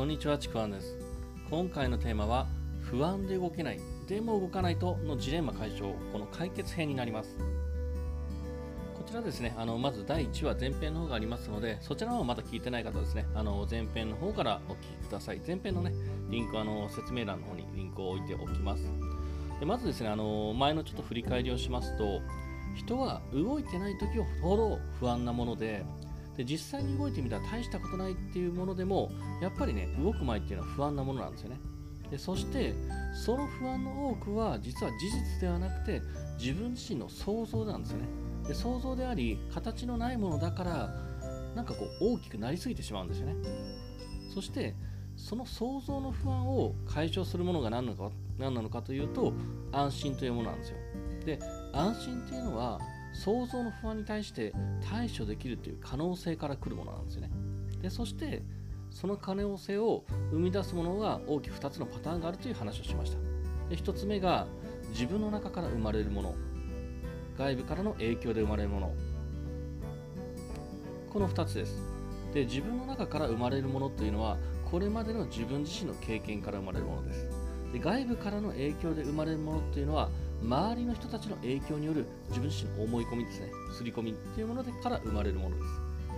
こんにちはちくわんです。今回のテーマは不安で動けないでも動かないとのジレンマ解消この解決編になります。こちらですねあのまず第1話前編の方がありますのでそちらの方まだ聞いてない方ですね。あの前編の方からお聞きください。前編のねリンクあの説明欄の方にリンクを置いておきます。でまずですねあの前のちょっと振り返りをしますと人は動いてない時ほど不安なものでで実際に動いてみたら大したことないっていうものでもやっぱりね動く前っていうのは不安なものなんですよね。でそしてその不安の多くは実は事実ではなくて自分自身の想像なんですよね。で想像であり形のないものだからなんかこう大きくなりすぎてしまうんですよね。そしてその想像の不安を解消するものが何なのか何なのかというと安心というものなんですよ。で安心というのは想像の不安に対して対処できるという可能性から来るものなんですよね。でそしてその可能性を生み出すものが大きく2つのパターンがあるという話をしました。で1つ目が自分の中から生まれるもの。外部からの影響で生まれるもの。この2つです。で自分の中から生まれるものというのはこれまでの自分自身の経験から生まれるものです。で外部からの影響で生まれるものというのは周りの人たちの影響による自分自身の思い込みですね、刷り込みっていうものでから生まれるものです。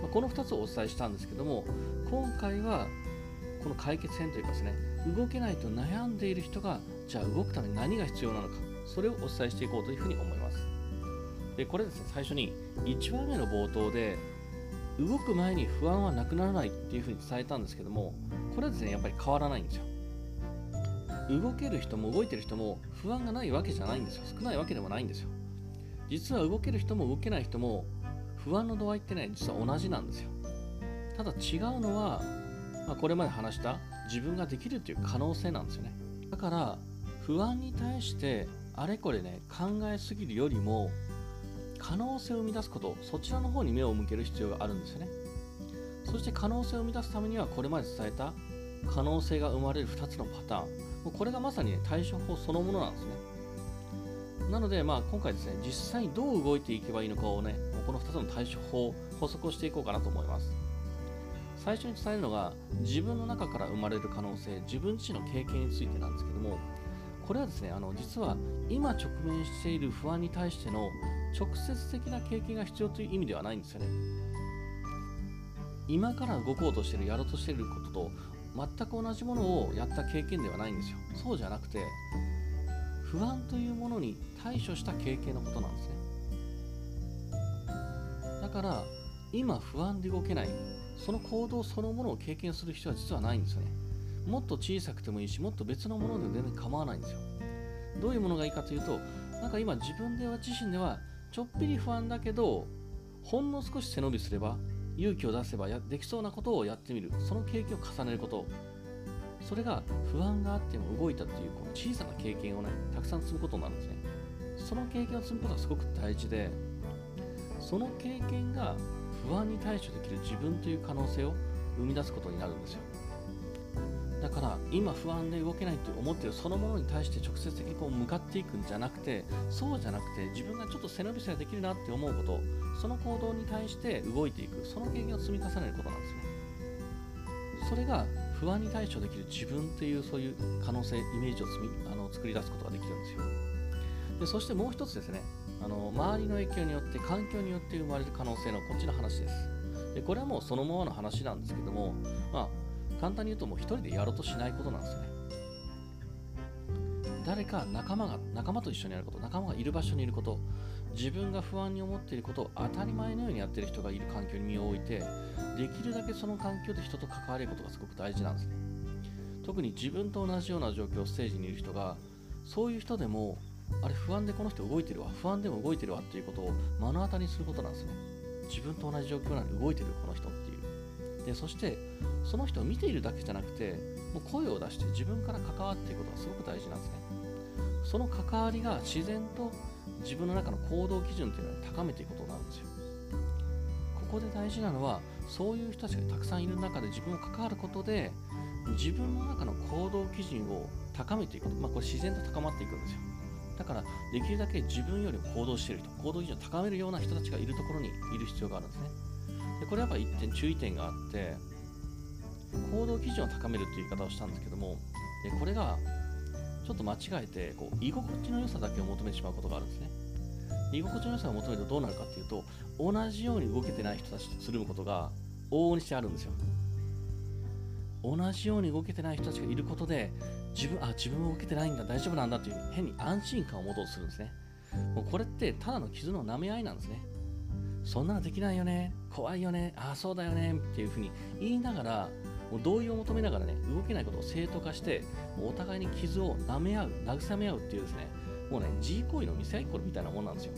まあ、この2つをお伝えしたんですけども、今回はこの解決編というかですね、動けないと悩んでいる人が、じゃあ動くために何が必要なのか、それをお伝えしていこうというふうに思います。で、これですね、最初に1話目の冒頭で、動く前に不安はなくならないっていうふうに伝えたんですけども、これはですね、やっぱり変わらないんですよ。動ける人も動いてる人も不安がないわけじゃないんですよ。少ないわけでもないんですよ。実は動ける人も動けない人も不安の度合いってね実は同じなんですよ。ただ違うのは、まあ、これまで話した自分ができるという可能性なんですよね。だから不安に対してあれこれね考えすぎるよりも可能性を生み出すことそちらの方に目を向ける必要があるんですよね。そして可能性を生み出すためにはこれまで伝えた可能性が生まれる2つのパターン。もうこれがまさに、ね、対処法そのものなんですね。なので、まあ、今回ですね、実際にどう動いていけばいいのかをね、この2つの対処法、補足をしていこうかなと思います。最初に伝えるのが、自分の中から生まれる可能性、自分自身の経験についてなんですけども、これはですね、あの実は今直面している不安に対しての直接的な経験が必要という意味ではないんですよね。今から動こうとしている、やろうとしていることと全く同じものをやった経験ではないんですよ。そうじゃなくて不安というものに対処した経験のことなんですね。だから今不安で動けないその行動そのものを経験する人は実はないんですよね。もっと小さくてもいいしもっと別のものでも全然構わないんですよ。どういうものがいいかというとなんか今自分では自身ではちょっぴり不安だけどほんの少し背伸びすれば勇気を出せばやできそうなことをやってみる。その経験を重ねること。それが不安があっても動いたっていうこの小さな経験をねたくさん積むことになるんですね。その経験を積むことはすごく大事でその経験が不安に対処できる自分という可能性を生み出すことになるんですよ。だから今不安で動けないって思っているそのものに対して直接的にこう向かっていくんじゃなくてそうじゃなくて自分がちょっと背伸びさえできるなって思うことその行動に対して動いていくその経験を積み重ねることなんですね。それが不安に対処できる自分っていうそういう可能性イメージを積みあの作り出すことができるんですよ。でそしてもう一つですね。あの周りの影響によって環境によって生まれる可能性のこっちの話です。でこれはもうそのままの話なんですけども、まあ、簡単に言うともう一人でやろうとしないことなんですよね。誰か仲間が仲間と一緒にやること仲間がいる場所にいること自分が不安に思っていることを当たり前のようにやっている人がいる環境に身を置いてできるだけその環境で人と関われることがすごく大事なんですね。特に自分と同じような状況ステージにいる人がそういう人でもあれ不安でこの人動いてるわ不安でも動いてるわっていうことを目の当たりにすることなんですね。自分と同じ状況なのに動いてるこの人っていう。でそしてその人を見ているだけじゃなくてもう声を出して自分から関わっていくことがすごく大事なんですね。その関わりが自然と自分の中の行動基準というのを高めていくことになるんですよ。ここで大事なのはそういう人たちがたくさんいる中で自分を関わることで自分の中の行動基準を高めていくこと、まあ、これ自然と高まっていくんですよ。だからできるだけ自分よりも行動している人行動基準を高めるような人たちがいるところにいる必要があるんですね。でこれはやっぱ一点注意点があって行動基準を高めるという言い方をしたんですけどもでこれがちょっと間違えてこう居心地の良さだけを求めてしまうことがあるんですね。居心地の良さを求めるとどうなるかっていうと同じように動けてない人たちとつるむことが往々にしてあるんですよ。同じように動けてない人たちがいることで自分あ自分は動けてないんだ大丈夫なんだっていう変に安心感を持とうとするんですね。もうこれってただの傷の舐め合いなんですね。そんなのできないよね。怖いよね。ああそうだよね。っていうふうに言いながらもう同意を求めながらね動けないことを正当化してもうお互いに傷を舐め合う慰め合うっていうですねもうね G 行為の見せ合いっこみたいなもんなんですよ。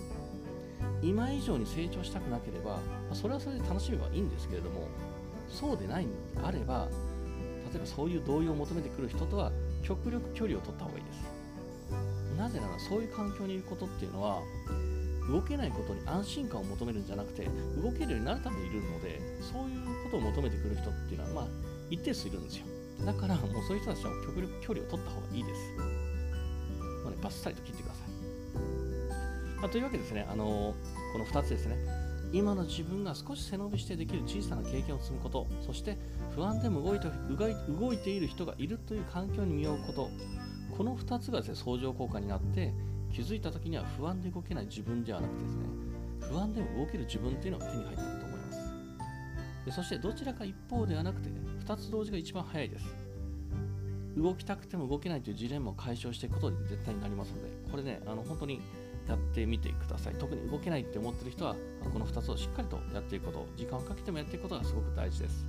今以上に成長したくなければ、それはそれで楽しめばいいんですけれどもそうでないのであれば例えばそういう同意を求めてくる人とは極力距離を取った方がいいです。なぜならそういう環境にいることっていうのは動けないことに安心感を求めるんじゃなくて動けるようになるためにいるのでそういうことを求めてくる人っていうのはまあ一定数いるんですよ。だからもうそういう人たちは極力距離を取った方がいいです、まあね、バッサリと切ってください、まあ、というわけですねあのこの2つですね。今の自分が少し背伸びしてできる小さな経験を積むことそして不安でも動いて動いている人がいるという環境に身を置くこと。この2つがですね相乗効果になって気づいた時には不安で動けない自分ではなくてですね不安でも動ける自分っていうのが手に入っていると思います。でそしてどちらか一方ではなくて、ね、2つ同時が一番早いです。動きたくても動けないというジレンマを解消していくことに絶対になりますのでこれねあの本当にやってみてください。特に動けないって思ってる人はこの2つをしっかりとやっていくこと時間をかけてもやっていくことがすごく大事です。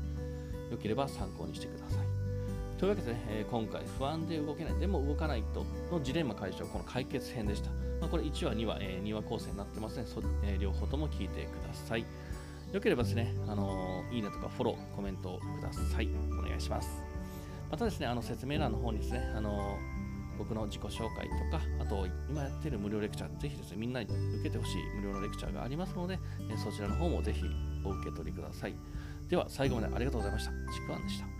よければ参考にしてください。というわけでね、え、今回不安で動けない、でも動かないとのジレンマ解消、この解決編でした。まあ、これ1話、2話、えー、2話構成になってますねそ、えー、両方とも聞いてください。よければですね、あのー、いいねとかフォロー、コメントください。お願いします。またですね、あの説明欄の方にですね、あの僕の自己紹介とか、あと今やっている無料レクチャー、ぜひですね、みんなに受けてほしい無料のレクチャーがありますので、えそちらの方もぜひお受け取りください。では、最後までありがとうございました。ちくわんでした。